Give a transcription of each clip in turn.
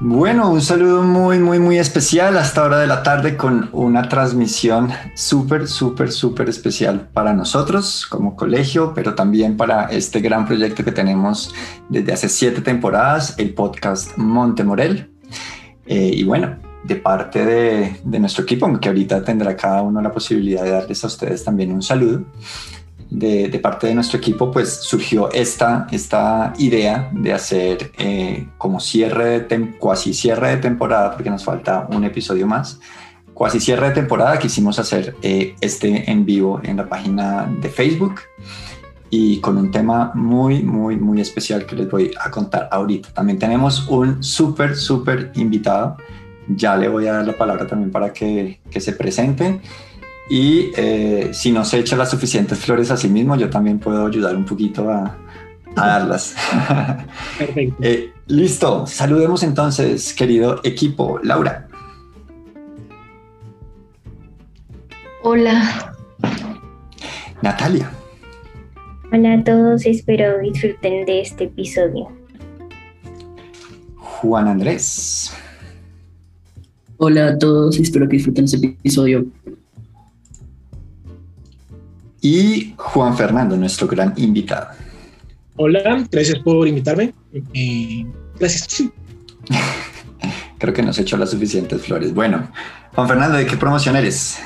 Bueno, un saludo muy, muy, muy especial hasta hora de la tarde con una transmisión súper, súper, súper especial para nosotros como colegio, pero también para este gran proyecto que tenemos desde hace siete temporadas, el podcast Montemorel. Eh, y bueno, de parte de, de nuestro equipo, que ahorita tendrá cada uno la posibilidad de darles a ustedes también un saludo de, parte de nuestro equipo, pues surgió esta, esta idea de hacer eh, como cierre de cuasi cierre de temporada, porque nos falta un episodio más. Cuasi cierre de temporada quisimos hacer eh, este en vivo en la página de Facebook y con un tema muy, muy, muy especial que les voy a contar ahorita. También tenemos un súper, súper invitado. Ya le voy a dar la palabra también para que, que se presente y eh, si no se echa las suficientes flores a sí mismo, yo también puedo ayudar un poquito a, darlas. Perfecto. Eh, listo, saludemos entonces, querido equipo. Laura. Hola. Natalia. Hola a todos, espero disfruten de este episodio. Juan Andrés. Hola a todos, espero que disfruten este episodio y Juan Fernando, nuestro gran invitado. Hola, gracias por invitarme. Eh, gracias. Creo que nos he hecho las suficientes flores. Bueno, Juan Fernando, ¿de qué promoción eres?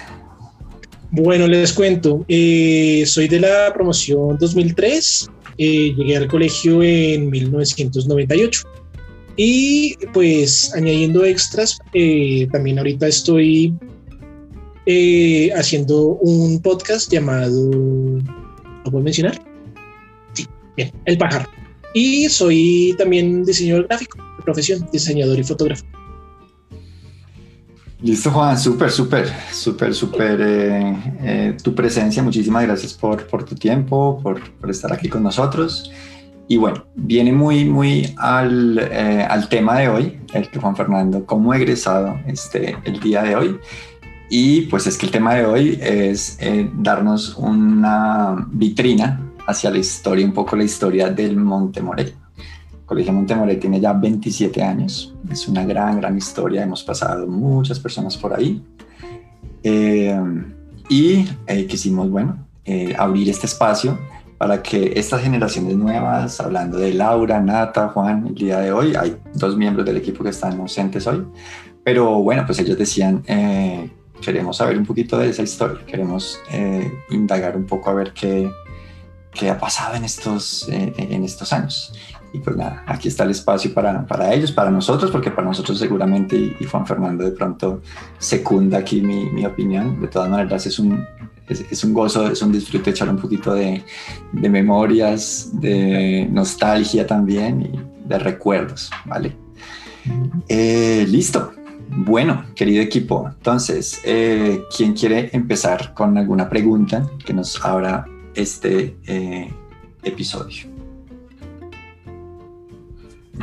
Bueno, les cuento. Eh, soy de la promoción 2003. Eh, llegué al colegio en 1998. Y pues añadiendo extras, también ahorita estoy eh, haciendo un podcast llamado, ¿lo puedo mencionar? Sí, bien, El Pájaro. Y soy también diseñador gráfico de profesión, diseñador y fotógrafo. Listo, Juan, súper, súper, súper, súper eh, eh, tu presencia. Muchísimas gracias por, tu tiempo, por, estar aquí con nosotros. Y bueno, viene muy, muy al, al tema de hoy, el que Juan Fernando, como egresado este, el día de hoy. Y pues es que el tema de hoy es eh, darnos una vitrina hacia la historia, un poco la historia del Montemorel. El Colegio Montemorel tiene ya 27 años, es una gran, gran historia, hemos pasado muchas personas por ahí. Eh, y eh, quisimos, bueno, abrir este espacio para que estas generaciones nuevas, hablando de Laura, Nata, Juan, el día de hoy, hay dos miembros del equipo que están ausentes hoy, pero bueno, pues ellos decían queremos saber un poquito de esa historia, queremos eh, indagar un poco a ver qué, qué ha pasado en estos, eh, en estos años. Y pues nada, aquí está el espacio para, para ellos, para nosotros, porque para nosotros seguramente, y, Juan Fernando de pronto secunda aquí mi, mi opinión, de todas maneras es un, es, un gozo, es un disfrute echar un poquito de, de memorias, de nostalgia también y de recuerdos, ¿vale? Eh, listo, bueno, querido equipo, entonces, eh, ¿quién quiere empezar con alguna pregunta que nos abra este eh, episodio?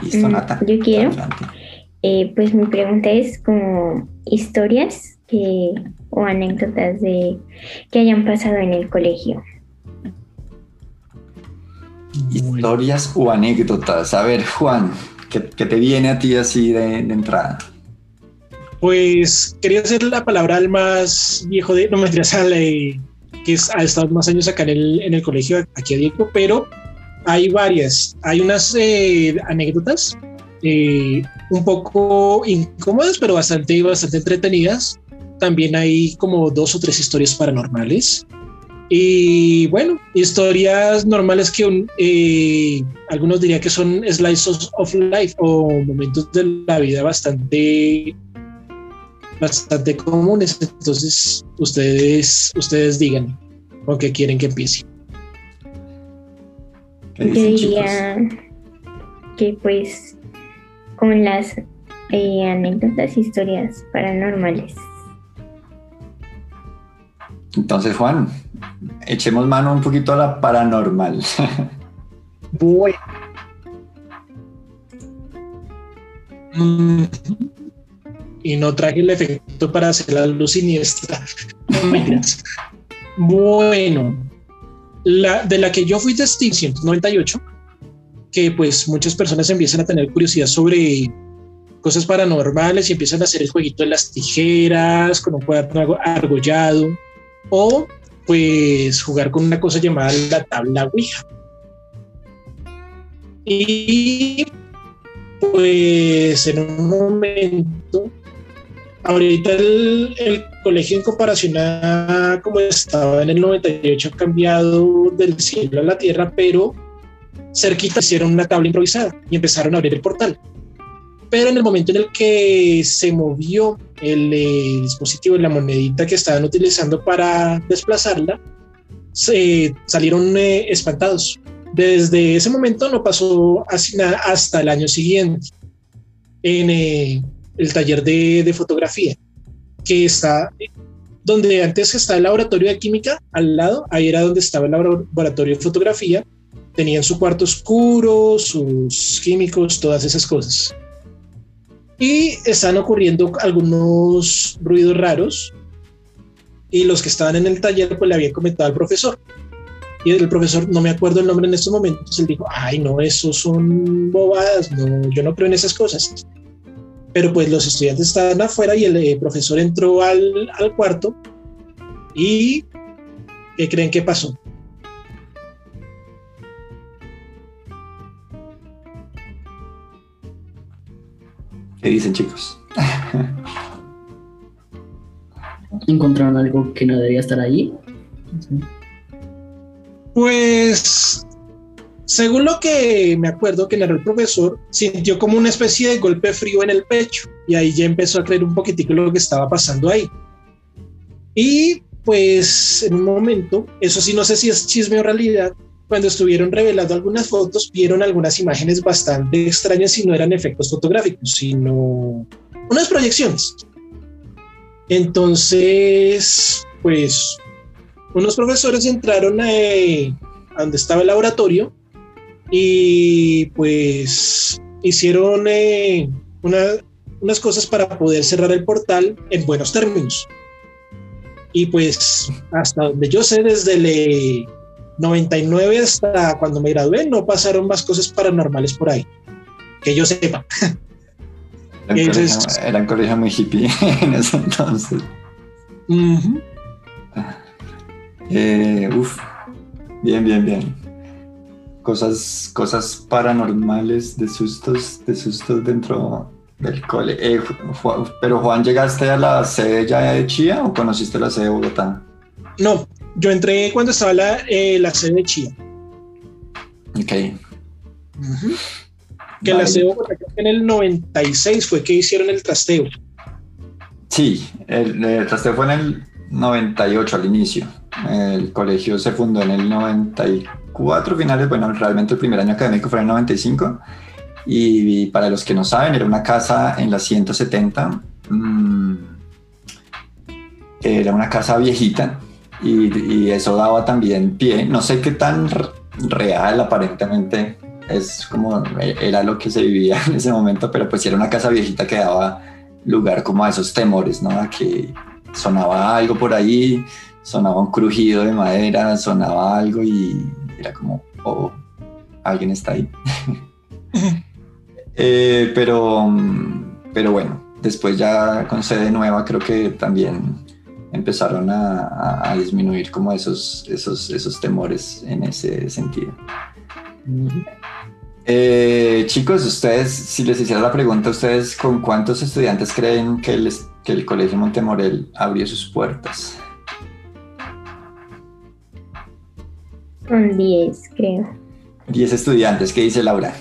Listo, mm, Nata. Yo quiero. Eh, pues mi pregunta es como historias que, o anécdotas de que hayan pasado en el colegio. Historias o anécdotas. A ver, Juan, ¿qué, te viene a ti así de entrada? Pues quería hacer la palabra al más viejo de, no me al que es, ha estado más años acá en el, en el colegio, aquí a Diego, pero hay varias. Hay unas eh, anécdotas eh, un poco incómodas, pero bastante, bastante entretenidas. También hay como dos o tres historias paranormales. Y bueno, historias normales que eh, algunos dirían que son slices of life o momentos de la vida bastante bastante comunes. Entonces, ustedes, ustedes digan con qué quieren que empiece. Yo diría que pues con las eh, anécdotas, historias paranormales. Entonces, Juan, echemos mano un poquito a la paranormal. Bueno. Mm, y no traje el efecto para hacer la luz siniestra. bueno, de la que yo fui testigo, 198, que pues muchas personas empiezan a tener curiosidad sobre cosas paranormales y empiezan a hacer el jueguito de las tijeras con un cuaderno argollado o pues jugar con una cosa llamada la tabla Ouija. Y pues en un momento, ahorita el, colegio en comparación a como estaba en el 98 ha cambiado del cielo a la tierra, pero cerquita hicieron una tabla improvisada y empezaron a abrir el portal. Pero en el momento en el que se movió el, eh, dispositivo de la monedita que estaban utilizando para desplazarla, se salieron eh, espantados. Desde ese momento no pasó así nada hasta el año siguiente en eh, el taller de, de, fotografía, que está donde antes estaba el laboratorio de química, al lado, ahí era donde estaba el laboratorio de fotografía. Tenían su cuarto oscuro, sus químicos, todas esas cosas y están ocurriendo algunos ruidos raros y los que estaban en el taller pues le habían comentado al profesor y el profesor, no me acuerdo el nombre en estos momentos, él dijo, ay no, eso son bobadas, no, yo no creo en esas cosas. Pero pues los estudiantes estaban afuera y el eh, profesor entró al, al cuarto y ¿qué creen que pasó? ¿Qué dicen chicos? ¿Encontraron algo que no debía estar ahí? Pues, según lo que me acuerdo que narró el profesor, sintió como una especie de golpe frío en el pecho y ahí ya empezó a creer un poquitico lo que estaba pasando ahí. Y pues en un momento, eso sí no sé si es chisme o realidad, cuando estuvieron revelando algunas fotos, vieron algunas imágenes bastante extrañas y no eran efectos fotográficos, sino unas proyecciones. Entonces, pues, unos profesores entraron a, donde estaba el laboratorio y pues hicieron eh, unas cosas para poder cerrar el portal en buenos términos. Y pues hasta donde yo sé, desde el 99 hasta cuando me gradué no pasaron más cosas paranormales por ahí, que yo sepa. Era un, colegio, muy hippie en ese entonces. Eh, uf, bien, bien, bien. Cosas, cosas paranormales, de sustos, de sustos dentro del cole. Eh, pero Juan, ¿llegaste a la sede ya de Chía o conociste la sede de Bogotá? No, yo entré cuando estaba la, eh, la sede de Chía. Ok. Que la sede en el 96 fue que hicieron el trasteo. Sí, el, trasteo fue en el 98 al inicio. El colegio se fundó en el 94 finales, bueno, realmente el primer año académico fue en el 95. Y, para los que no saben, era una casa en la 170. Mm, era una casa viejita, y, eso daba también pie, no sé qué tan real aparentemente es como era lo que se vivía en ese momento, pero pues era una casa viejita que daba lugar como a esos temores, ¿no? A que sonaba algo por ahí, sonaba un crujido de madera, sonaba algo y era como, oh, alguien está ahí. Eh, pero, pero bueno, después ya con sede nueva creo que también empezaron a, disminuir como esos, esos, esos temores en ese sentido. Eh, chicos, ustedes, si les hiciera la pregunta, ¿ustedes con cuántos estudiantes creen que el, que el Colegio Montemorel abrió sus puertas? 10, creo. 10 estudiantes, ¿qué dice Laura?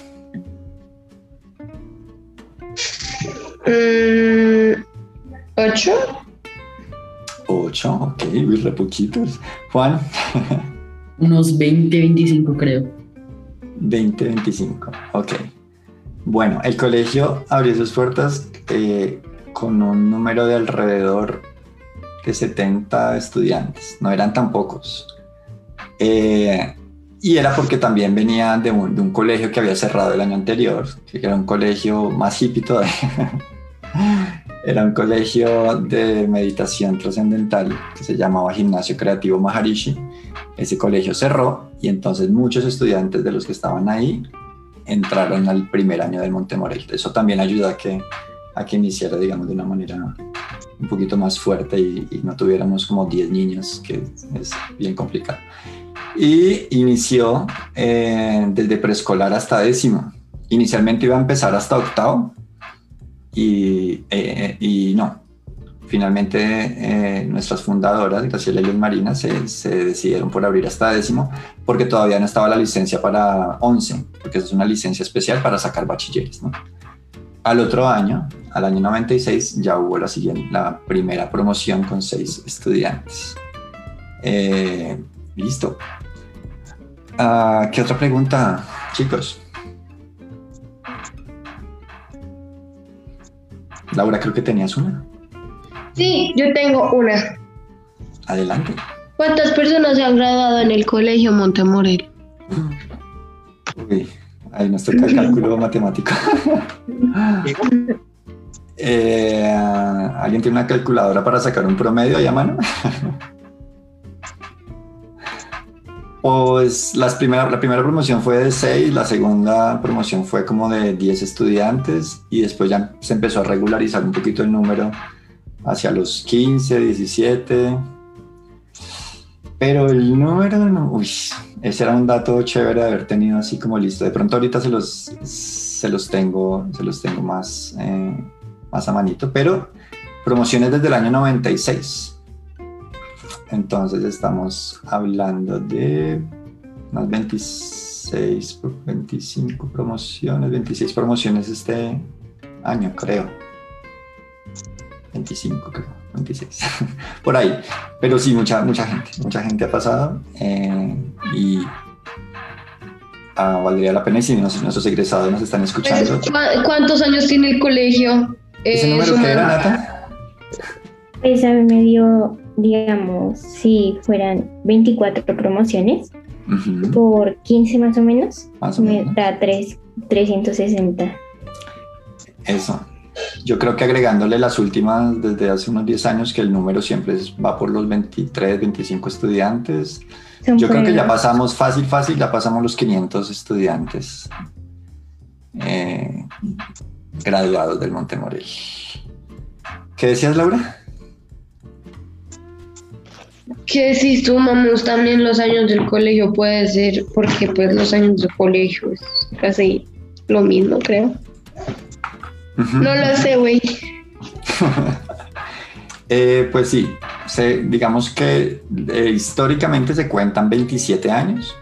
8. Mm, 8, ok, re poquitos. Juan. Unos 20, 25 creo. 20, 25, ok. Bueno, el colegio abrió sus puertas eh, con un número de alrededor de 70 estudiantes, no eran tan pocos. Eh, y era porque también venía de un, colegio que había cerrado el año anterior, que era un colegio más hippie todavía. Era un colegio de meditación trascendental que se llamaba Gimnasio Creativo Maharishi. Ese colegio cerró y entonces muchos estudiantes de los que estaban ahí entraron al primer año del Montemorel. Eso también ayuda a que a que iniciara, digamos, de una manera un poquito más fuerte y, no tuviéramos como 10 niños, que es bien complicado. Y inició eh, desde preescolar hasta décimo. Inicialmente iba a empezar hasta octavo y, eh, y no, finalmente eh, nuestras fundadoras, Graciela y Marina, se, decidieron por abrir hasta décimo porque todavía no estaba la licencia para 11, porque es una licencia especial para sacar bachilleres. ¿no? Al otro año, al año 96, ya hubo la, siguiente, la primera promoción con seis estudiantes. Eh, listo. Ah, ¿Qué otra pregunta, chicos? Laura, creo que tenías una. Sí, yo tengo una. Adelante. ¿Cuántas personas se han graduado en el colegio Montemorel? Uy, ahí nos toca el cálculo matemático. Eh, ¿Alguien tiene una calculadora para sacar un promedio ahí a mano? pues las primera, la primera promoción fue de 6, la segunda promoción fue como de 10 estudiantes y después ya se empezó a regularizar un poquito el número hacia los 15, 17. Pero el número, uy, ese era un dato chévere de haber tenido así como listo. De pronto ahorita se los, se los tengo, se los tengo más, eh, más a manito, pero promociones desde el año 96. Entonces estamos hablando de unas 26, 25 promociones, 26 promociones este año, creo. 25 creo, 26, por ahí. Pero sí, mucha, mucha gente, mucha gente ha pasado eh, y ah, valdría la pena y si nuestros egresados nos están escuchando. ¿Cuántos años tiene el colegio? ¿Ese número qué era, Nata? Pues a mí me dio, digamos, si fueran 24 promociones por 15 más o menos, más o me da 3, 360. Eso, yo creo que agregándole las últimas desde hace unos 10 años, que el número siempre va por los 23, 25 estudiantes. Yo creo que ya pasamos fácil, fácil, ya pasamos los 500 estudiantes eh, graduados del Montemorel. ¿Qué decías, Laura? Que si sumamos también los años del colegio puede ser, porque pues los años del colegio es casi lo mismo, creo. No lo sé, güey. Eh, pues sí, digamos que eh, históricamente se cuentan 27 años,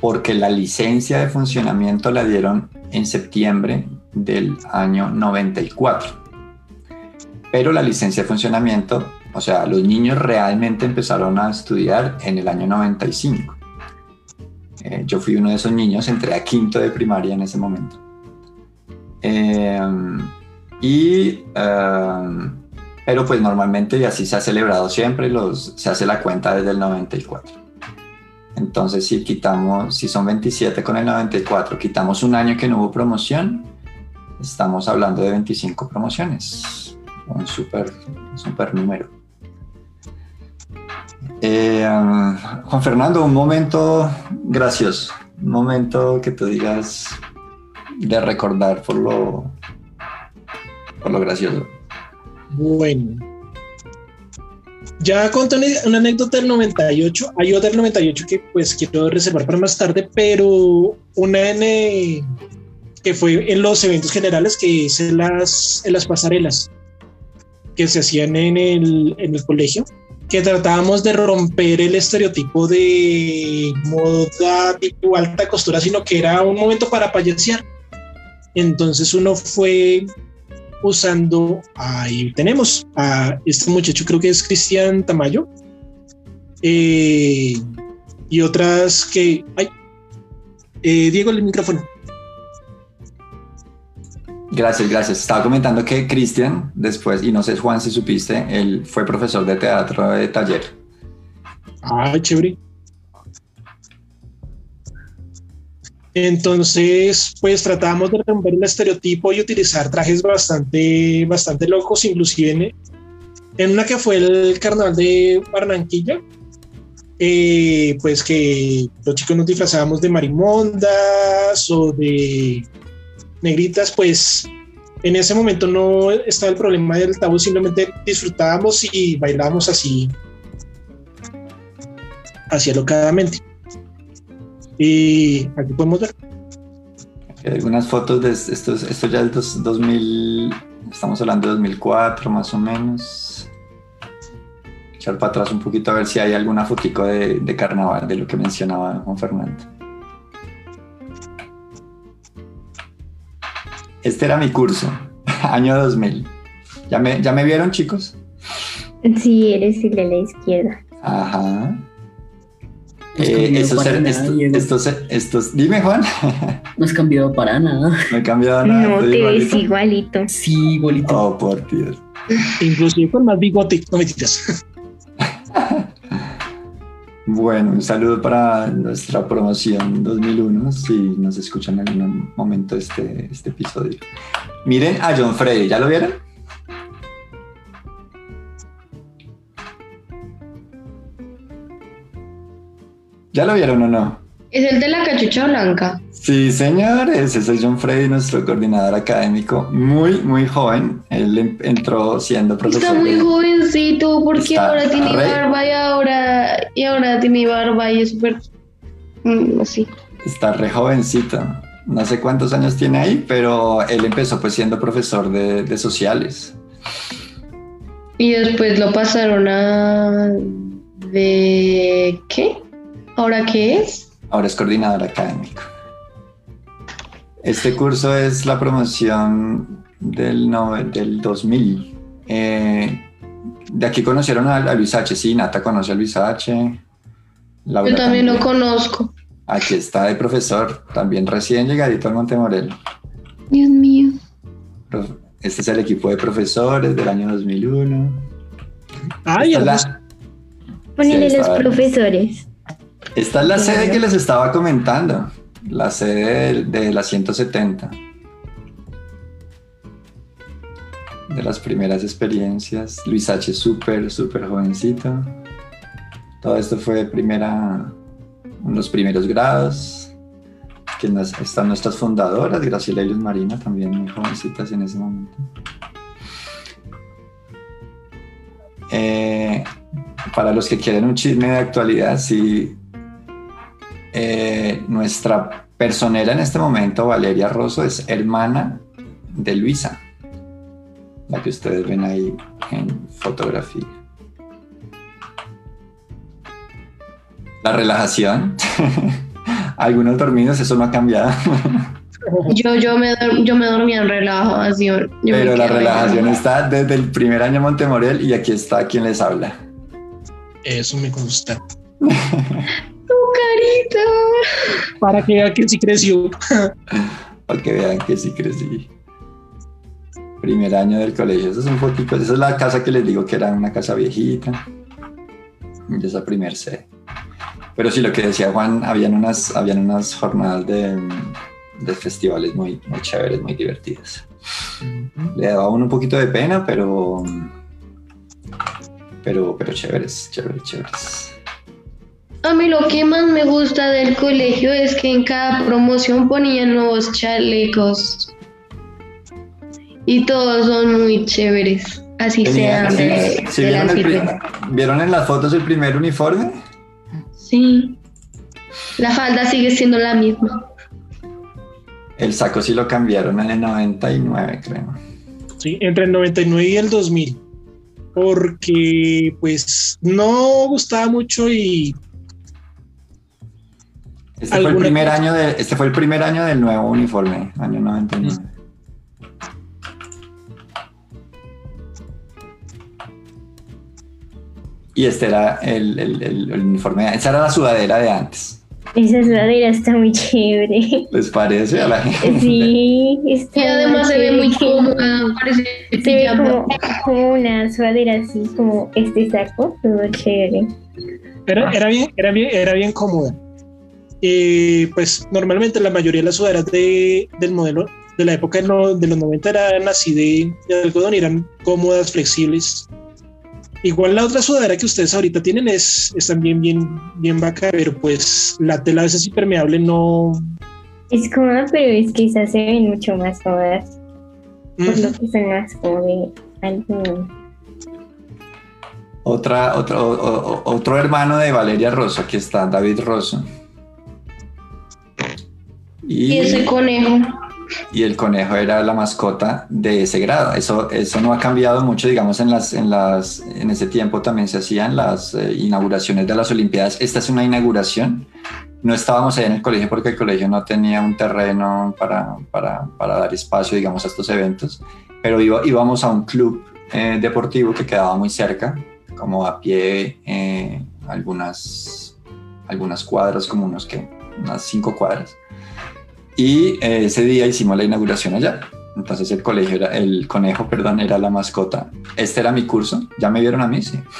porque la licencia de funcionamiento la dieron en septiembre del año 94. Pero la licencia de funcionamiento, o sea, los niños realmente empezaron a estudiar en el año 95. Eh, yo fui uno de esos niños, entré a quinto de primaria en ese momento. Em, y, em, pero pues normalmente y así se ha celebrado siempre, se hace la cuenta desde el 94. Entonces si quitamos, si son 27 con el 94, quitamos un año que no hubo promoción, estamos hablando de 25 promociones. Un súper super número. Em, Juan Fernando, un momento gracioso, un momento que tú digas, de recordar por lo, por gracioso. Bueno. Ya conté una, anécdota del 98. Hay otra del 98 que pues quiero reservar para más tarde, pero una en, que fue en los eventos generales que hice las, en las pasarelas que se hacían en el, en el colegio, que tratábamos de romper el estereotipo de moda tipo alta costura, sino que era un momento para payasear. Entonces uno fue usando, ahí tenemos a este muchacho, creo que es Cristian Tamayo, eh, y otras que... Ay, eh, Diego, el micrófono. Gracias, gracias. Estaba comentando que Cristian, después, y no sé, Juan, si supiste, él fue profesor de teatro de taller. Ay, chévere. Entonces, pues tratamos de romper el estereotipo y utilizar trajes bastante, bastante locos, inclusive en, una que fue el carnaval de Barranquilla, eh, pues que los chicos nos disfrazábamos de marimondas o de negritas, pues en ese momento no estaba el problema del tabú, simplemente disfrutábamos y bailábamos así, así alocadamente. Y aquí podemos ver. Algunas fotos de estos, esto ya del 2000, estamos hablando de 2004 más o menos. Echar para atrás un poquito a ver si hay alguna fotico de, de carnaval, de lo que mencionaba Juan Fernando. Este era mi curso, año 2000. ¿Ya me, ¿Ya me vieron, chicos? Sí, eres el de la izquierda. Ajá. Eh, estos, estos, estos, dime Juan. No has cambiado para nada. No he cambiado nada. No, te ves igualito. Sí, igualito. Oh, por Dios. Inclusive con más bigote, no me digas. Bueno, un saludo para nuestra promoción 2001, si nos escuchan en algún momento este, este episodio. Miren a John Freddy, ¿ya lo vieron? ¿Ya lo vieron o no? Es el de la cachucha blanca. Sí, señores, ese es John Freddy, nuestro coordinador académico, muy, muy joven. Él entró siendo profesor. Está muy jovencito, porque ahora tiene barba y ahora, y ahora tiene barba y es súper mm, así. Está re jovencito. No sé cuántos años tiene ahí, pero él empezó pues siendo profesor de, de sociales. Y después lo pasaron a... ¿De qué? ¿Ahora qué es? Ahora es coordinador académico. Este curso es la promoción del, del 2000. Eh, de aquí conocieron a, Luis H. Sí, Nata conoce a Luis H. Yo también, lo conozco. Aquí está de profesor, también recién llegadito al Montemorel. Dios mío. Este es el equipo de profesores del año 2001. Ay, Ponele los profesores. Esta es la sede que les estaba comentando la sede de, la 170. De las primeras experiencias. Luis H. súper, súper jovencito. Todo esto fue primera, los primeros grados. Que están nuestras fundadoras, Graciela y Luz Marina, también muy jovencitas en ese momento. Eh, para los que quieren un chisme de actualidad, sí, eh, nuestra personera en este momento, Valeria Rosso, es hermana de Luisa, la que ustedes ven ahí en fotografía. La relajación, algunos dormidos, eso no ha cambiado. Yo, yo, me, yo me dormía en relajación. Pero la relajación está desde el primer año en Montemorel y aquí está quien les habla. Eso me consta. carita. Para que vean que sí creció. Para que vean que sí crecí. Primer año del colegio. Eso es un poquito. Esa es la casa que les digo que era una casa viejita. Y esa primer C. Pero sí, lo que decía Juan, habían unas, habían unas jornadas de, de festivales muy, muy chéveres, muy divertidas. Le daba uno un poquito de pena, pero pero, pero chéveres, chéveres, chéveres. A mí lo que más me gusta del colegio es que en cada promoción ponían nuevos chalecos. Y todos son muy chéveres. Así sean de, vieron, en las fotos el primer uniforme? Sí. La falda sigue siendo la misma. El saco sí lo cambiaron en el 99, creo. Sí, entre el 99 y el 2000. Porque pues no gustaba mucho y este fue, el primer año de, este fue el primer año del nuevo uniforme, año 99. Y este era el, el, el, uniforme, esa era la sudadera de antes. Esa sudadera está muy chévere. ¿Les parece a la gente? Sí, está y además se ve muy cómoda, parece se ve como, como, una sudadera así, como este saco, todo chévere. Pero era bien, era bien, era bien cómoda. Eh, pues normalmente la mayoría de las sudaderas de, del modelo de la época de, los 90 eran así de, algodón y eran cómodas, flexibles. Igual la otra sudadera que ustedes ahorita tienen es, es también bien, bien bacana, pero pues la tela a veces impermeable no... Es cómoda, pero es que esas se ven mucho más cómodas. Por lo que son más como de algo otra, otro, otro hermano de Valeria Rosso, aquí está, David Rosso. Y, ese conejo. Y el conejo era la mascota de ese grado. Eso, eso no ha cambiado mucho, digamos, en, las, en, las, en ese tiempo también se hacían las eh, inauguraciones de las Olimpiadas. Esta es una inauguración. No estábamos ahí en el colegio porque el colegio no tenía un terreno para, para, para dar espacio, digamos, a estos eventos, pero íbamos a un club eh, deportivo que quedaba muy cerca, como a pie eh, algunas, algunas cuadras, como unos que, unas cinco cuadras. Y eh, ese día hicimos la inauguración allá. Entonces el colegio era, el conejo, perdón, era la mascota. Este era mi curso, ya me vieron a mí, sí.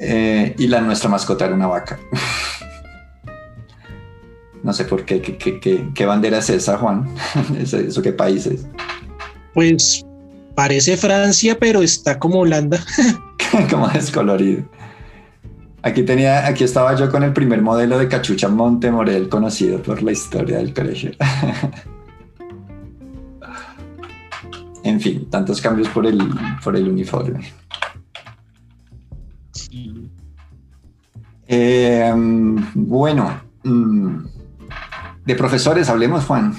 Eh, y la nuestra mascota era una vaca. no sé por qué, qué, qué, bandera es esa, Juan. ¿Eso, ¿Eso qué país es? Pues parece Francia, pero está como Holanda. como descolorido. Aquí tenía, aquí estaba yo con el primer modelo de cachucha Montemorel conocido por la historia del colegio. en fin, tantos cambios por el, por el uniforme. Eh, bueno, mm, de profesores hablemos, Juan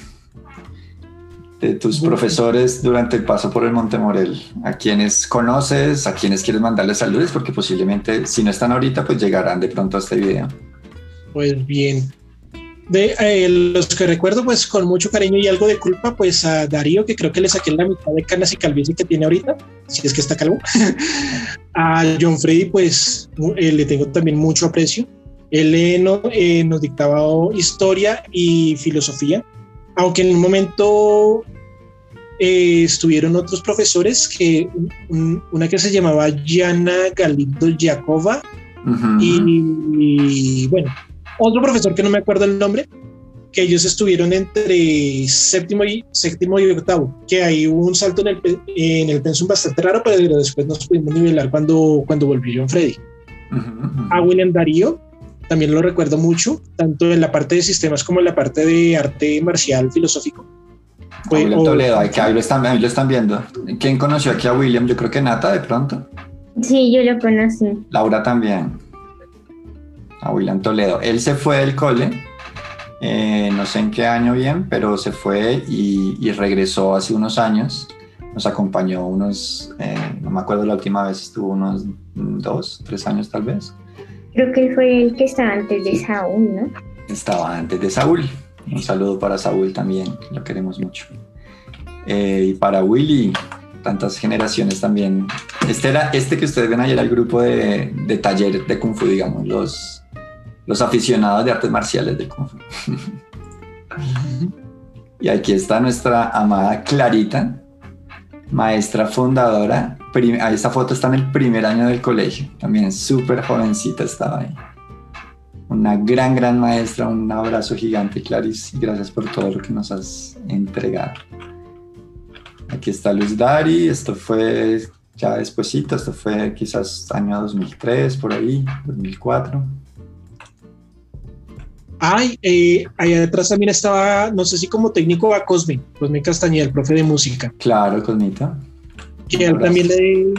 de tus profesores durante el paso por el Montemorel? ¿A quienes conoces? ¿A quienes quieres mandarles saludos? Porque posiblemente, si no están ahorita, pues llegarán de pronto a este video. Pues bien. De eh, los que recuerdo, pues con mucho cariño y algo de culpa, pues a Darío, que creo que le saqué la mitad de canas y calvicie que tiene ahorita, si es que está calvo. a John Freddy, pues eh, le tengo también mucho aprecio. Él eh, nos dictaba historia y filosofía aunque en un momento eh, estuvieron otros profesores, que una que se llamaba Yana Galindo Yakova y, bueno, otro profesor que no me acuerdo el nombre, que ellos estuvieron entre séptimo y séptimo y octavo, que hay un salto en el, en el pensum bastante raro, pero después nos pudimos nivelar cuando, cuando volvió John Freddy. A William Darío, también lo recuerdo mucho, tanto en la parte de sistemas como en la parte de arte marcial filosófico. William Toledo, ahí, lo están, ahí lo están viendo. ¿Quién conoció aquí a William? Yo creo que Nata de pronto. Sí, yo lo conocí. Laura también. A William Toledo. Él se fue del cole, eh, no sé en qué año bien, pero se fue y, regresó hace unos años. Nos acompañó unos, eh, no me acuerdo la última vez, estuvo unos dos, tres años tal vez. Creo que fue el que estaba antes de Saúl, ¿no? Estaba antes de Saúl. Un saludo para Saúl también, lo queremos mucho. Eh, y para Willy, tantas generaciones también. Este era este que ustedes ven ayer, el grupo de, de taller de Kung Fu, digamos, los, los aficionados de artes marciales de Kung Fu. y aquí está nuestra amada Clarita, maestra fundadora. Esta foto está en el primer año del colegio, también súper jovencita estaba ahí. Una gran, gran maestra, un abrazo gigante, Clarice, y gracias por todo lo que nos has entregado. Aquí está Luz Dari, esto fue ya despuesito, esto fue quizás año 2003, por ahí, 2004. Ay, eh, ahí atrás también estaba, no sé si como técnico a Cosme, Cosme Castañeda, el profe de música. Claro, Cosmita. Que él también le,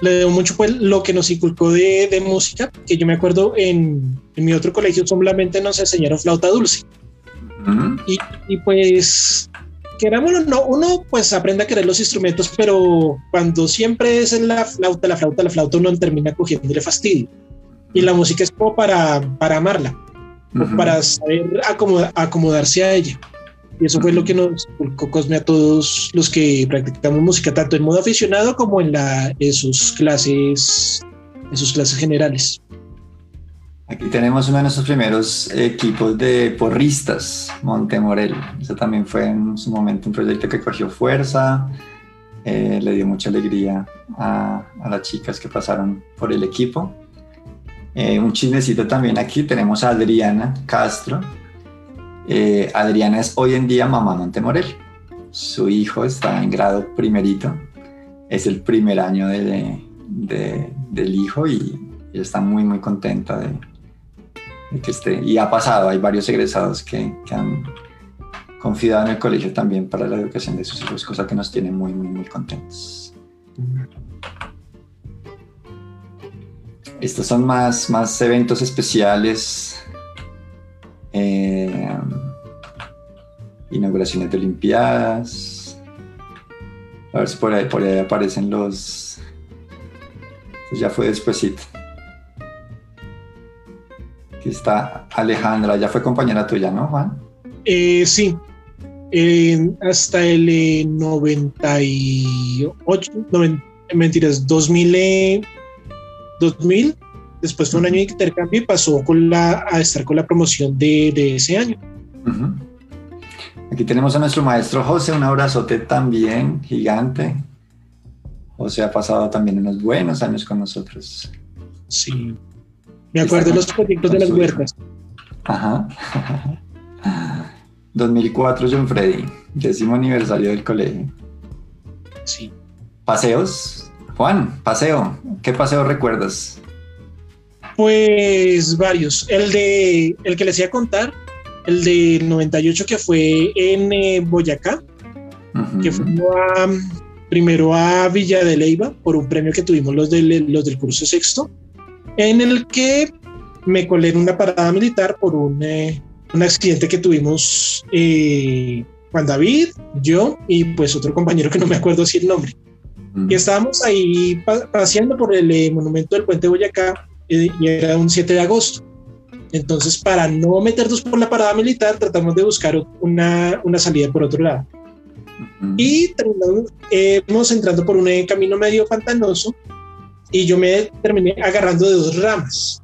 le dio mucho pues, lo que nos inculcó de, de música, que yo me acuerdo en, en, mi otro colegio solamente nos enseñaron flauta dulce. y, y, pues, querámoslo no, uno pues aprende a querer los instrumentos, pero cuando siempre es la flauta, la flauta, la flauta, uno termina cogiéndole fastidio. Y la música es como para, para amarla para saber acomodarse a ella. Y eso fue lo que nos inculcó Cosme a todos los que practicamos música, tanto en modo aficionado como en, la, sus clases, en sus clases generales. Aquí tenemos uno de nuestros primeros equipos de porristas, Montemorel. Eso también fue en su momento un proyecto que cogió fuerza, eh, le dio mucha alegría a, a las chicas que pasaron por el equipo. Eh, un chismecito también aquí, tenemos a Adriana Castro. Eh, Adriana es hoy en día mamá Montemorel. Su hijo está en grado primerito. Es el primer año de, del hijo y, está muy, muy contenta de, que esté. Y ha pasado, hay varios egresados que, han, confiado en el colegio también para la educación de sus hijos, cosa que nos tiene muy, muy, muy contentos. Estos son más, más eventos especiales, eh, inauguraciones de Olimpiadas. A ver si por ahí, por ahí aparecen los... Ya fue despuesito. Aquí está Alejandra, ya fue compañera tuya, ¿no, Juan? Eh, sí, hasta el 98, eh, mentiras, 2000, 2000, eh, después fue un año de intercambio y pasó con la, a estar con la promoción de, ese año. Aquí tenemos a nuestro maestro José, un abrazote también gigante. José ha pasado también unos buenos años con nosotros. Sí. Me acuerdo de los proyectos de las huertas. Ajá. 2004 John Freddy, décimo aniversario del colegio. Sí. Paseos. Juan, paseo. ¿Qué paseo recuerdas? Pues varios. El de el que les iba a contar, el de 98 que fue en eh, Boyacá, que fue primero a Villa de Leiva por un premio que tuvimos los del, los del curso sexto, en el que me colé en una parada militar por un, eh, un accidente que tuvimos eh, Juan David, yo y pues otro compañero que no me acuerdo si el nombre. Y estábamos ahí paseando por el eh, monumento del puente Boyacá eh, y era un 7 de agosto. Entonces, para no meternos por la parada militar, tratamos de buscar una, una salida por otro lado. Y terminamos entrando por un camino medio pantanoso y yo me terminé agarrando de dos ramas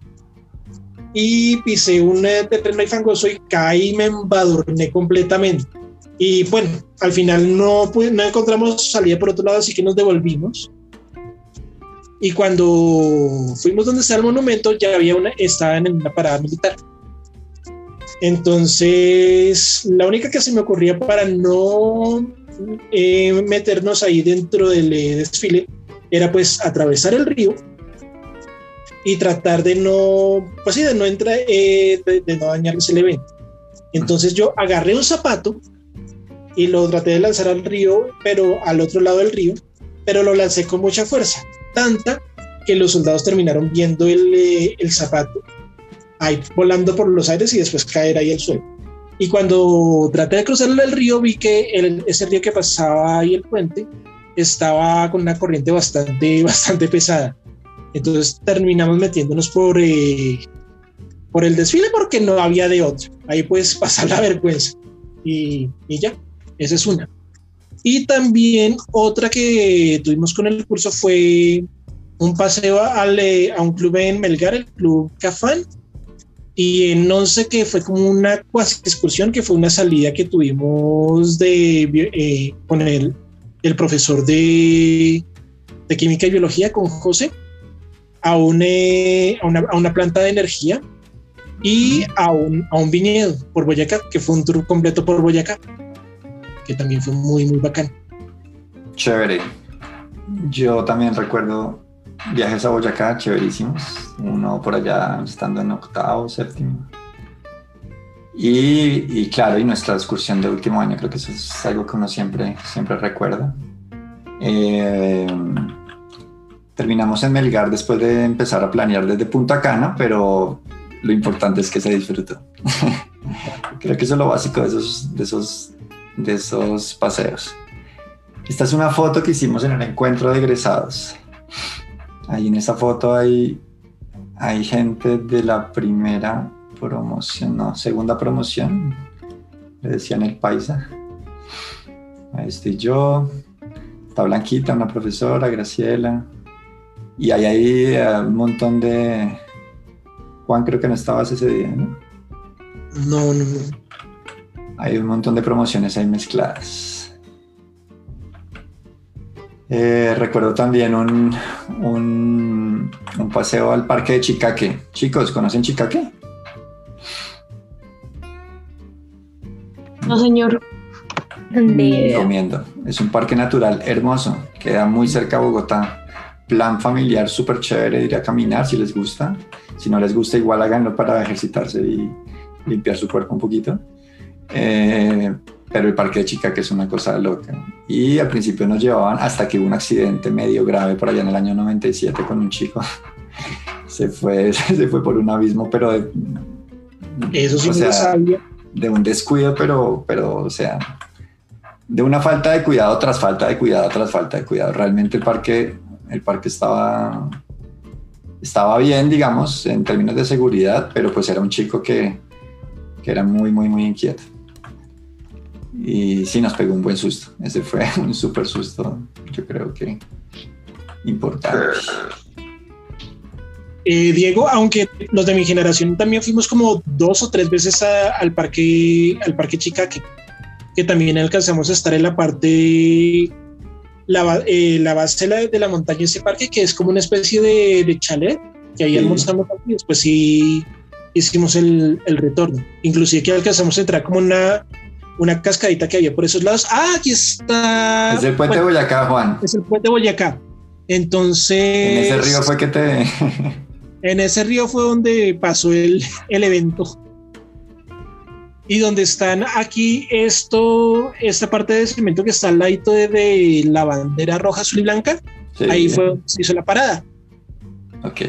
y pisé un terreno fangoso y caí y me embadurné completamente. Y bueno, al final no, no encontramos salida por otro lado, así que nos devolvimos. Y cuando fuimos donde está el monumento, ya había una, estaban en una parada militar. Entonces, la única que se me ocurría para no eh, meternos ahí dentro del eh, desfile era pues atravesar el río y tratar de no, pues sí, de no entrar, eh, de, no dañarles el evento. Entonces yo agarré un zapato y lo traté de lanzar al río, pero al otro lado del río, pero lo lancé con mucha fuerza, tanta que los soldados terminaron viendo el, eh, el zapato ahí volando por los aires y después caer ahí al suelo. Y cuando traté de cruzar el río, vi que el, ese río que pasaba ahí el puente estaba con una corriente bastante, bastante pesada. Entonces terminamos metiéndonos por, eh, por el desfile porque no había de otro. Ahí puedes pasar la vergüenza. Y, y, ya, esa es una. Y también otra que tuvimos con el curso fue un paseo a un club en Melgar, el Club Cafán. Y no sé qué fue como una cuasi excursión que fue una salida que tuvimos de, eh, con el, el profesor de, de química y biología, con José a, eh, a, una, a una, planta de energía y a un, a un viñedo por Boyacá, que fue un tour completo por Boyacá, que también fue muy, muy bacán. Chévere. Yo también recuerdo viajes a Boyacá, chéverísimos. Uno por allá estando en octavo, séptimo. Y, y, claro, y nuestra excursión de último año, creo que eso es algo que uno siempre, siempre recuerda. Eh, terminamos en Melgar después de empezar a planear desde Punta Cana, pero lo importante es que se disfrutó. Creo que eso es lo básico de esos, de esos, de esos paseos. Esta es una foto que hicimos en el encuentro de egresados. Ahí en esa foto hay, hay gente de la primera promoción, no, segunda promoción. Le decían el paisa. Ahí estoy yo. Está Blanquita, una profesora, Graciela, y hay ahí eh, un montón de... Juan creo que no estabas ese día, ¿no? No, no, Hay un montón de promociones ahí mezcladas. Eh, recuerdo también un, un, un, paseo al parque de Chicaque. Chicos, ¿conocen Chicaque? No, señor. Recomiendo. Es un parque natural hermoso. Queda muy cerca de Bogotá plan familiar súper chévere ir a caminar si les gusta. Si no les gusta, igual háganlo para ejercitarse y limpiar su cuerpo un poquito. Eh, pero el parque de Chica que es una cosa loca. Y al principio nos llevaban hasta que hubo un accidente medio grave por allá en el año 97 con un chico. se fue, se fue por un abismo, pero de, eso sí o sabía. De un descuido, pero, pero, o sea, de una falta de cuidado tras falta de cuidado tras falta de cuidado. Realmente el parque, el parque estaba, estaba bien, digamos, en términos de seguridad, pero pues era un chico que, que era muy, muy, muy inquieto. Y sí nos pegó un buen susto. Ese fue un súper susto, yo creo que importante. Eh, Diego, aunque los de mi generación también fuimos como dos o tres veces al parque, al parque Chicaque, que también alcanzamos a estar en la parte, la, eh, la base de la, montaña de ese parque, que es como una especie de, chalet, que ahí almorzamos y después sí hicimos el, el, retorno. Inclusive que alcanzamos a entrar como una, una cascadita que había por esos lados. Ah, aquí está. Es el puente de Boyacá, Juan. Es el puente de Boyacá. Entonces. En ese río fue que te. En ese río fue donde pasó el, el evento. Y donde están aquí esto, esta parte de cemento que está al lado de, la bandera roja, azul y blanca, ahí fue donde se hizo la parada. Ok.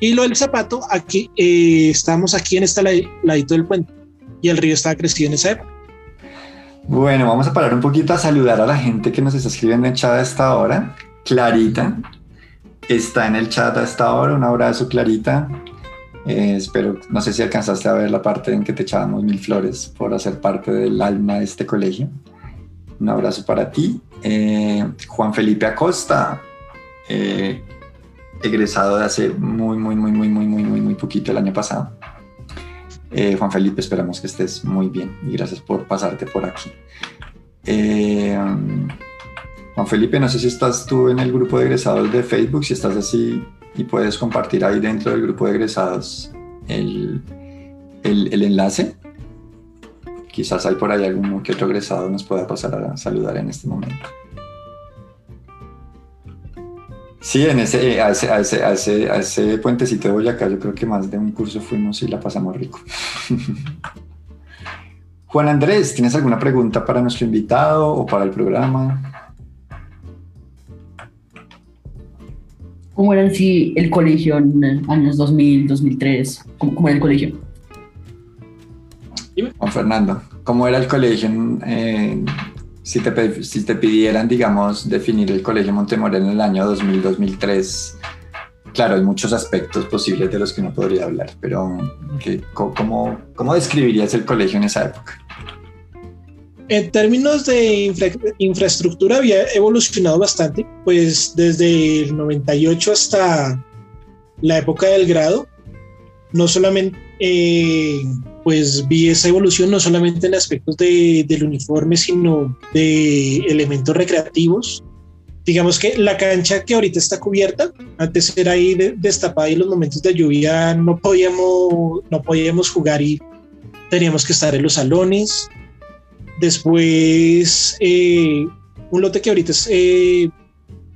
Y lo del zapato, aquí eh, estamos aquí en este ladito del puente. Y el río estaba crecido en esa época. Bueno, vamos a parar un poquito a saludar a la gente que nos está escribiendo en chat a esta hora. Clarita, está en el chat a esta hora. Un abrazo, Clarita. Eh, espero, no sé si alcanzaste a ver la parte en que te echábamos mil flores por hacer parte del alma de este colegio. Un abrazo para ti. Eh, Juan Felipe Acosta, eh, egresado de hace muy, muy, muy, muy, muy, muy, muy, muy poquito el año pasado. Juan Felipe, esperamos que estés muy bien y gracias por pasarte por aquí. Juan Felipe, no sé si estás tú en el grupo de egresados de Facebook, si estás así y puedes compartir ahí dentro del grupo de egresados el, el, enlace. Quizás hay por ahí algún que otro egresado nos pueda pasar a saludar en este momento. Sí, en ese, a, ese, a, ese, a, ese, a ese puentecito de Boyacá yo creo que más de un curso fuimos y la pasamos rico. Juan Andrés, ¿tienes alguna pregunta para nuestro invitado o para el programa? ¿Cómo era si el colegio en años 2000, 2003? ¿Cómo, era el colegio? Juan Fernando, ¿cómo era el colegio si, te, pidieran, digamos, definir el colegio Montemorel en el año 2000, 2003? Claro, hay muchos aspectos posibles de los que uno podría hablar, pero ¿cómo, describirías el colegio en esa época? En términos de infraestructura había evolucionado bastante, pues desde el 98 hasta la época del grado, no solamente eh, pues vi esa evolución no solamente en aspectos de, del uniforme, sino de elementos recreativos. Digamos que la cancha que ahorita está cubierta, antes era ahí destapada y en los momentos de lluvia no podíamos, no podíamos jugar y teníamos que estar en los salones. Después, eh, un lote que ahorita es eh,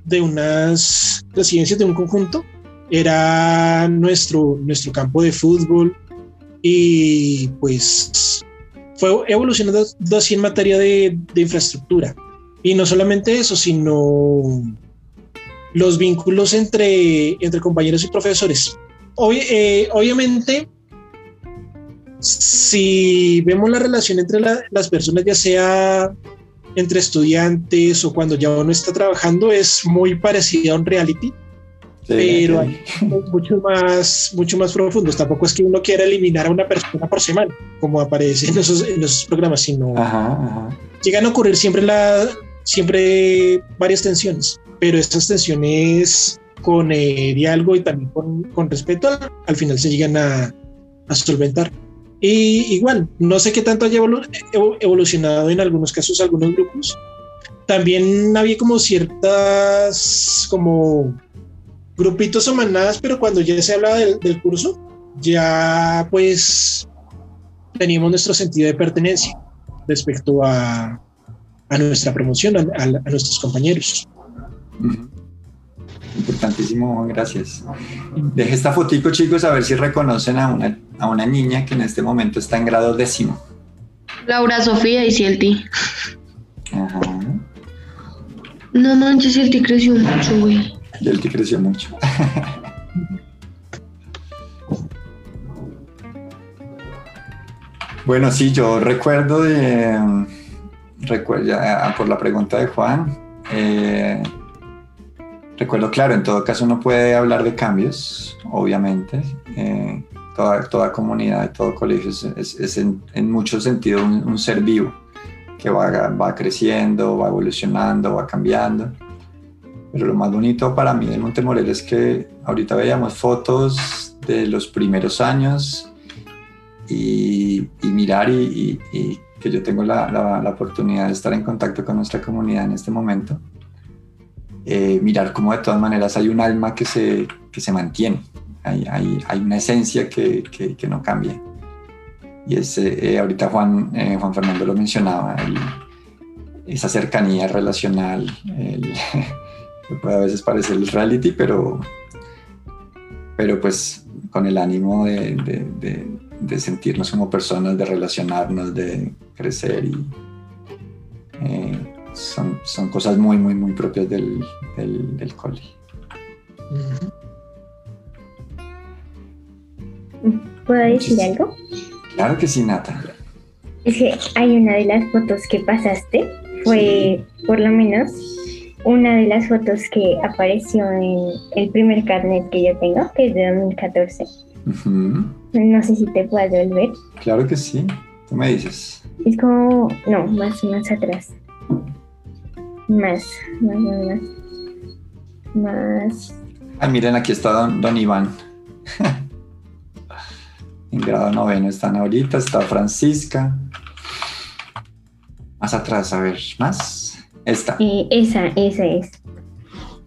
de unas residencias de un conjunto, era nuestro, nuestro campo de fútbol y pues fue evolucionando así en materia de, infraestructura. Y no solamente eso, sino los vínculos entre, entre compañeros y profesores. Eh, obviamente, si vemos la relación entre las personas, ya sea entre estudiantes o cuando ya uno está trabajando, es muy parecida a un reality, pero hay mucho más, mucho más profundos. Tampoco es que uno quiera eliminar a una persona por semana, como aparece en esos, en esos programas, sino llegan a ocurrir siempre, la, siempre varias tensiones, pero estas tensiones con eh, diálogo y también con, con respeto, al, final se llegan a, a solventar. Y igual, no sé qué tanto haya evolucionado en algunos casos, algunos grupos. También había como ciertas, como grupitos o manadas, pero cuando ya se hablaba del, curso, ya pues teníamos nuestro sentido de pertenencia respecto a, a nuestra promoción, a, nuestros compañeros. Importantísimo, gracias. Deje esta fotico, chicos, a ver si reconocen a una, a una niña que en este momento está en grado décimo. Laura Sofía y Cielti. Ajá. No manches, Cielti creció mucho, güey. Cielti creció mucho. bueno, sí, yo recuerdo de. Recuerdo, por la pregunta de Juan. Eh, recuerdo, claro, en todo caso uno puede hablar de cambios, obviamente. Eh, toda, comunidad, todo colegio es, en, muchos sentidos un, ser vivo que va creciendo, va evolucionando, va cambiando. Pero lo más bonito para mí de Montemorel es que ahorita veíamos fotos de los primeros años y, mirar y, que yo tengo la, la, oportunidad de estar en contacto con nuestra comunidad en este momento. Eh, mirar cómo de todas maneras hay un alma que se, que se mantiene, hay, una esencia que, no cambia. Y es, eh, ahorita Juan, eh, Juan Fernando lo mencionaba, esa cercanía relacional, puede a veces parecer el reality, pero, pero pues con el ánimo de, sentirnos como personas, de relacionarnos, de crecer y eh, son, son, cosas muy, muy, muy propias del, del, del cole. ¿Puedo decir algo? Claro que sí, Nata. Es que hay una de las fotos que pasaste, fue por lo menos una de las fotos que apareció en el primer carnet que yo tengo, que es de 2014. No sé si te puedes volver. Claro que sí, tú me dices. Es como, no, más, más atrás. Más, más, más, más. Ah, miren, aquí está don, don Iván. En grado noveno están ahorita, está Francisca. Más atrás, a ver, más. Esta. Eh, esa, esa es.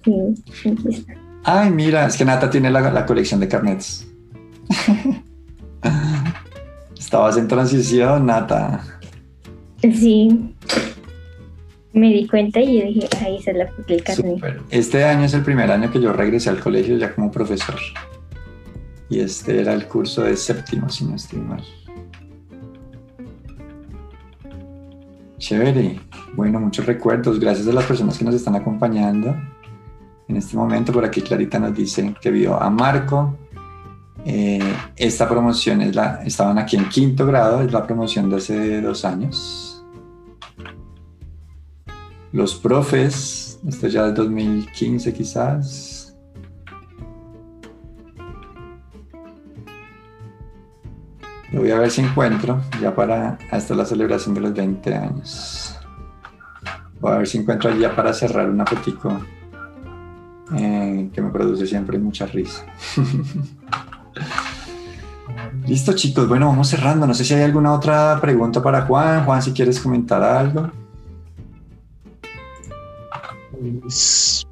Sí, Ay, mira, es que Nata tiene la, colección de carnets. Estabas en transición, Nata. Sí. Me di cuenta y yo dije, ahí esa es la carnet. Este año es el primer año que yo regresé al colegio ya como profesor y este era el curso de séptimo, si no estoy mal. Chévere. Bueno, muchos recuerdos. Gracias a las personas que nos están acompañando. En este momento, por aquí Clarita nos dice que vio a Marco. Eh, esta promoción es la, estaban aquí en quinto grado, es la promoción de hace dos años. Los profes, esto ya es 2015 quizás. voy a ver si encuentro ya para hasta la celebración de los 20 años. Voy a ver si encuentro ya para cerrar una fotico eh, que me produce siempre mucha risa. Listo chicos, bueno, vamos cerrando. No sé si hay alguna otra pregunta para Juan. Juan, si quieres comentar algo. Pues,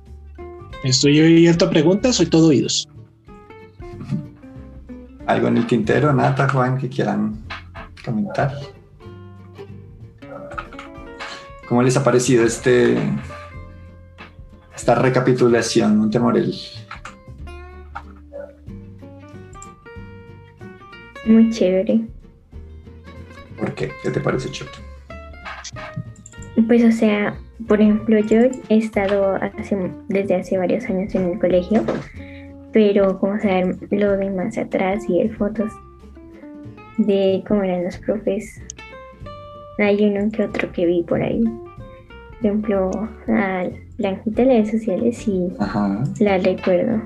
estoy abierto a preguntas, soy todo oídos algo en el tintero, Nata, Juan, que quieran comentar. ¿Cómo les ha parecido este esta recapitulación, Montemorel? Muy chévere. ¿Por qué? ¿Qué te parece chévere? Pues o sea, por ejemplo, yo he estado desde hace varios años en el colegio pero como saber lo de más atrás y hay fotos de cómo eran los profes. Hay uno que otro que vi por ahí. Por ejemplo, a Blanquita de redes sociales y la recuerdo.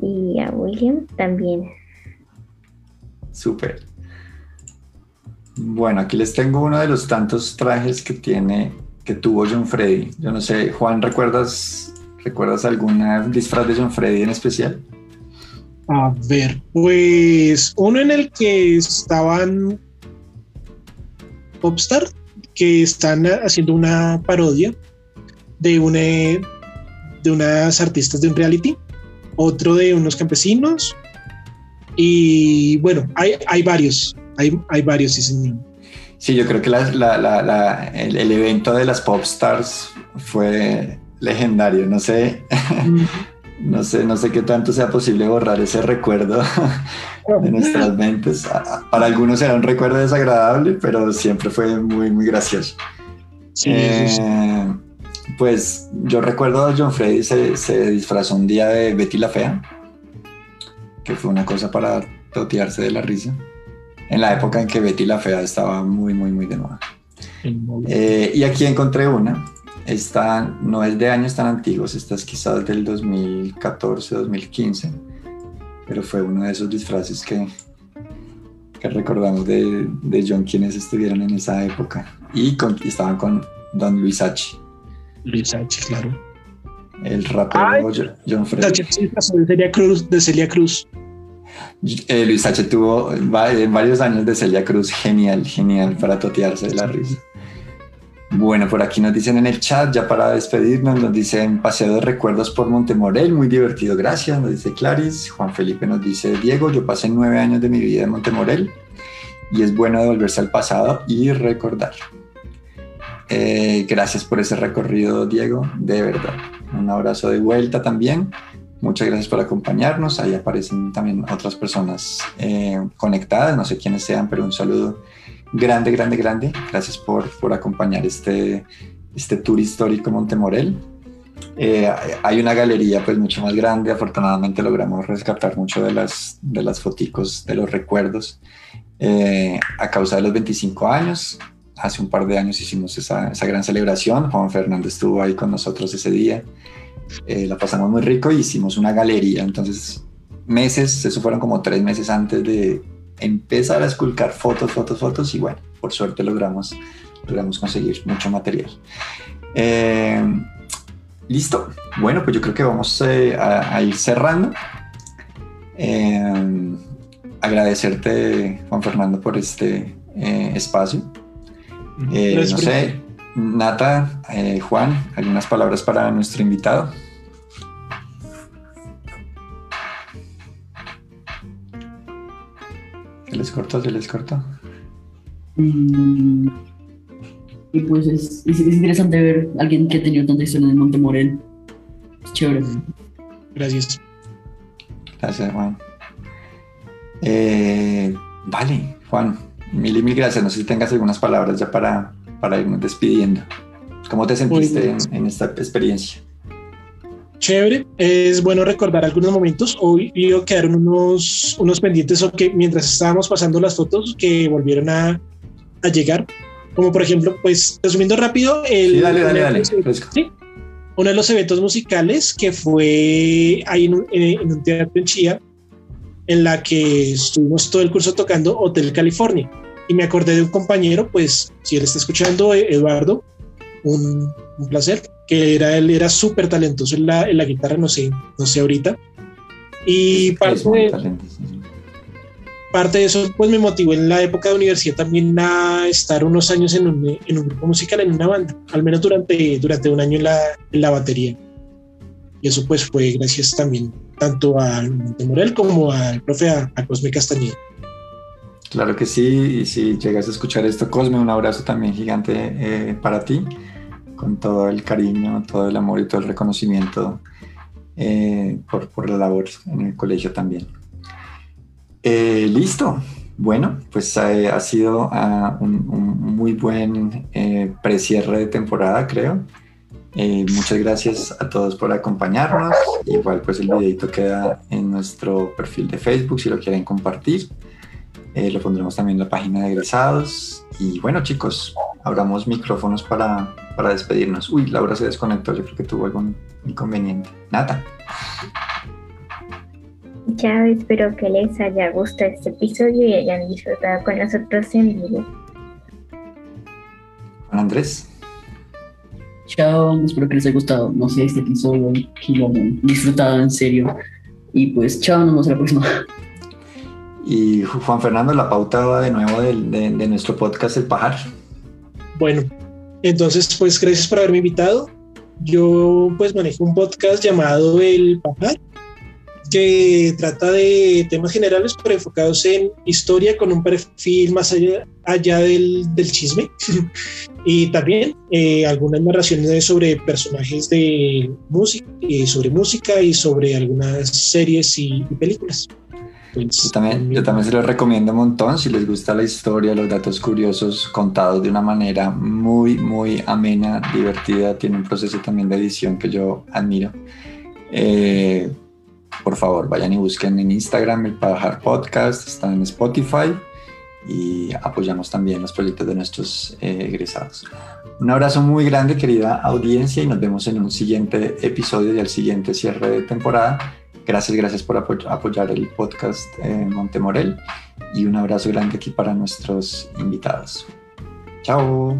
Y a William también. Súper. Bueno, aquí les tengo uno de los tantos trajes que tiene, que tuvo John Freddy. Yo no sé, Juan, ¿recuerdas ¿Recuerdas alguna disfraz de John Freddy en especial? A ver, pues uno en el que estaban Popstar, que están haciendo una parodia de una de unas artistas de un reality, otro de unos campesinos y bueno, hay, hay varios, hay, hay varios, sí señor. Sí, yo creo que el, el, evento de las Popstars fue legendario. No sé, no sé, no sé qué tanto sea posible borrar ese recuerdo de nuestras mentes. Para algunos era un recuerdo desagradable, pero siempre fue muy, muy gracioso. Eh, pues yo recuerdo a John Freddy se, se, disfrazó un día de Betty la Fea, que fue una cosa para totearse de la risa, en la época en que Betty la Fea estaba muy, muy, muy de moda. Eh, y aquí encontré una. Esta no es de años tan antiguos, esta es quizás del 2014, 2015, pero fue uno de esos disfraces que, que recordamos de, de John quienes estuvieron en esa época. Y, estaban con Don Luis H. Luis H, claro. El rapero John Freddy. De Celia Cruz. De Celia Cruz. Eh, Luis H tuvo varios años de Celia Cruz, genial, genial para totearse de la risa. Bueno, por aquí nos dicen en el chat, ya para despedirnos, nos dicen paseo de recuerdos por Montemorel, muy divertido, gracias, nos dice Claris. Juan Felipe nos dice, Diego, yo pasé nueve años de mi vida en Montemorel y es bueno devolverse al pasado y recordar. Eh, gracias por ese recorrido, Diego, de verdad. Un abrazo de vuelta también. Muchas gracias por acompañarnos. Ahí aparecen también otras personas eh, conectadas, no sé quiénes sean, pero un saludo grande, grande, grande. Gracias por, por acompañar este, este tour histórico Montemorel. Eh, hay una galería pues mucho más grande, afortunadamente logramos rescatar mucho de las, de las foticos, de los recuerdos, eh, a causa de los 25 años. Hace un par de años hicimos esa, esa gran celebración, Juan Fernando estuvo ahí con nosotros ese día. Eh, la pasamos muy rico y hicimos una galería. Entonces, meses, eso fueron como tres meses antes de empezar a esculcar fotos, fotos, fotos y bueno, por suerte logramos, logramos conseguir mucho material. Eh, listo. Bueno, pues yo creo que vamos eh, a, ir cerrando. agradecerte, Juan Fernando, por este espacio. no sé, Nata, eh, Juan, algunas palabras para nuestro invitado. Les cortó? ¿Se les cortó? Mm, y pues es, interesante ver a alguien que ha tenido tanta historia en el Monte Morel. Es chévere. Gracias. Gracias, Juan. Eh, vale, Juan, mil y mil gracias. No sé si tengas algunas palabras ya para, para irnos despidiendo. ¿Cómo te sentiste en, esta experiencia? Chévere, es bueno recordar algunos momentos. Hoy quedaron unos, unos pendientes o que mientras estábamos pasando las fotos que volvieron a, a llegar. Como por ejemplo, pues resumiendo rápido, el, sí, dale, dale, dale. Sí, uno de los eventos musicales que fue ahí en un, en un teatro en Chía, en la que estuvimos todo el curso tocando Hotel California y me acordé de un compañero, pues si él está escuchando, eh, Eduardo, un, placer, que era él era súper talentoso en la, en la, guitarra, no sé, no sé ahorita. Y parte de, parte de eso, pues me motivó en la época de universidad también a estar unos años en un, en un grupo musical, en una banda, al menos durante, durante un año en la, en la batería. Y eso pues fue gracias también tanto al Morel como al profe a, a Cosme Castañeda. Claro que sí, y si llegas a escuchar esto, Cosme, un abrazo también gigante eh, para ti, con todo el cariño, todo el amor y todo el reconocimiento eh, por, la labor en el colegio también. Eh, listo, bueno, pues ha sido ah, un, muy buen precierre de temporada, creo. muchas gracias a todos por acompañarnos. Igual pues el videito queda en nuestro perfil de Facebook si lo quieren compartir. Eh, lo pondremos también en la página de egresados. Y bueno, chicos, abramos micrófonos para, para despedirnos. Uy, Laura se desconectó, yo creo que tuvo algún inconveniente. Nada. Ya espero que les haya gustado este episodio y hayan disfrutado con nosotros en vivo. Juan Andrés. Chao, espero que les haya gustado, no sé, este episodio, que lo han disfrutado en serio. Y pues chao, nos vemos la próxima. Y Juan Fernando, la pauta de nuevo de, nuestro podcast El Pajar. Bueno, entonces pues gracias por haberme invitado. Yo pues manejo un podcast llamado El Pajar, que trata de temas generales pero enfocados en historia con un perfil más allá, del, chisme y también eh, algunas narraciones sobre personajes de música, y sobre música y sobre algunas series y películas. Pues, yo, también, yo también se los recomiendo un montón si les gusta la historia, los datos curiosos contados de una manera muy, muy amena, divertida. Tiene un proceso también de edición que yo admiro. Eh, por favor, vayan y busquen en Instagram el Pajar Podcast, está en Spotify y apoyamos también los proyectos de nuestros eh, egresados. Un abrazo muy grande, querida audiencia, y nos vemos en un siguiente episodio y al siguiente cierre de temporada. Gracias, gracias por apoyar el podcast eh, Montemorel y un abrazo grande aquí para nuestros invitados. Chao.